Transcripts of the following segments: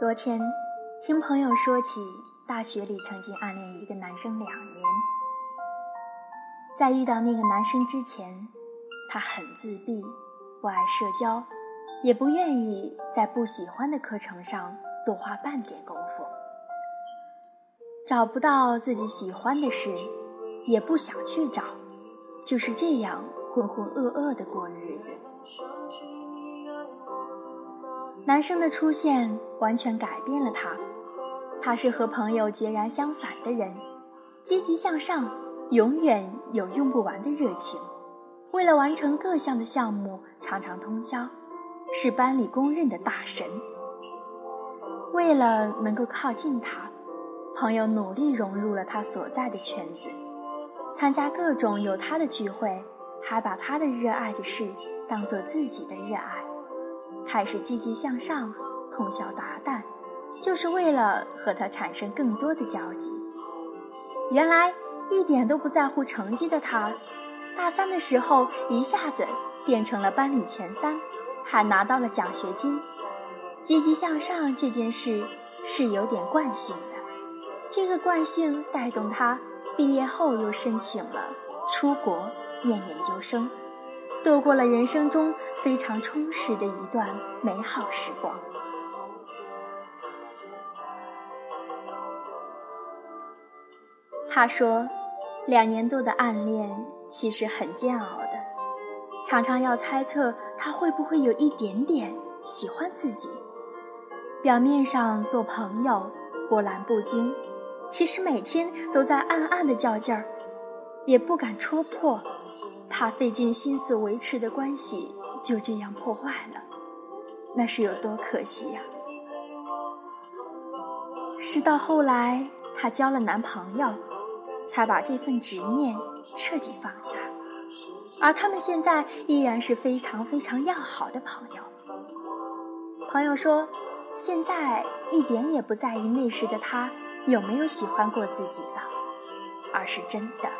昨天听朋友说起，大学里曾经暗恋一个男生两年，在遇到那个男生之前，他很自闭，不爱社交，也不愿意在不喜欢的课程上多花半点功夫，找不到自己喜欢的事，也不想去找，就是这样浑浑噩噩的过日子。男生的出现完全改变了他，他是和朋友截然相反的人，积极向上，永远有用不完的热情，为了完成各项的项目常常通宵，是班里公认的大神。为了能够靠近他，朋友努力融入了他所在的圈子，参加各种有他的聚会，还把他的热爱的事当做自己的热爱。开始积极向上，通宵达旦，就是为了和他产生更多的交集。原来一点都不在乎成绩的他，大三的时候一下子变成了班里前三，还拿到了奖学金。积极向上这件事是有点惯性的，这个惯性带动他毕业后又申请了出国念研究生。度过了人生中非常充实的一段美好时光。他说，两年多的暗恋其实很煎熬的，常常要猜测他会不会有一点点喜欢自己。表面上做朋友波澜不惊，其实每天都在暗暗的较劲儿，也不敢戳破。怕费尽心思维持的关系就这样破坏了，那是有多可惜呀！是到后来她交了男朋友，才把这份执念彻底放下，而他们现在依然是非常非常要好的朋友。朋友说，现在一点也不在意那时的他有没有喜欢过自己了，而是真的。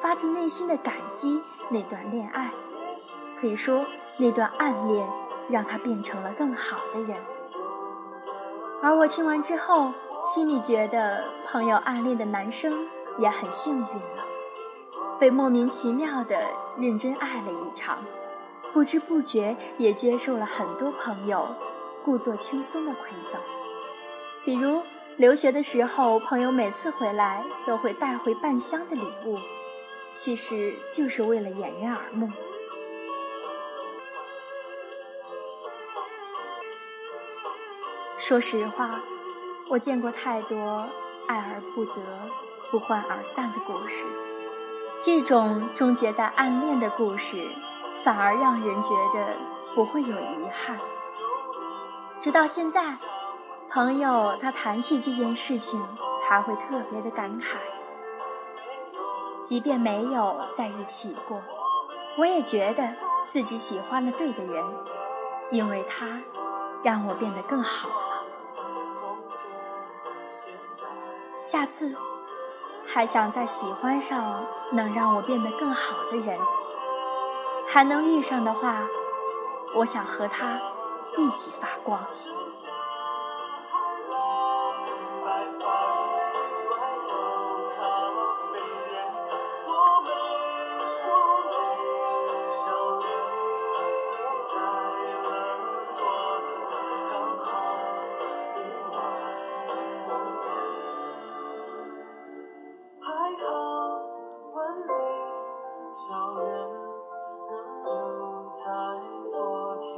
发自内心的感激那段恋爱，可以说那段暗恋让他变成了更好的人。而我听完之后，心里觉得朋友暗恋的男生也很幸运了，被莫名其妙的认真爱了一场，不知不觉也接受了很多朋友故作轻松的馈赠，比如留学的时候，朋友每次回来都会带回半箱的礼物。其实就是为了掩人耳目。说实话，我见过太多爱而不得、不欢而散的故事。这种终结在暗恋的故事，反而让人觉得不会有遗憾。直到现在，朋友他谈起这件事情，还会特别的感慨。即便没有在一起过，我也觉得自己喜欢了对的人，因为他让我变得更好了。下次还想在喜欢上能让我变得更好的人，还能遇上的话，我想和他一起发光。笑脸仍留在昨天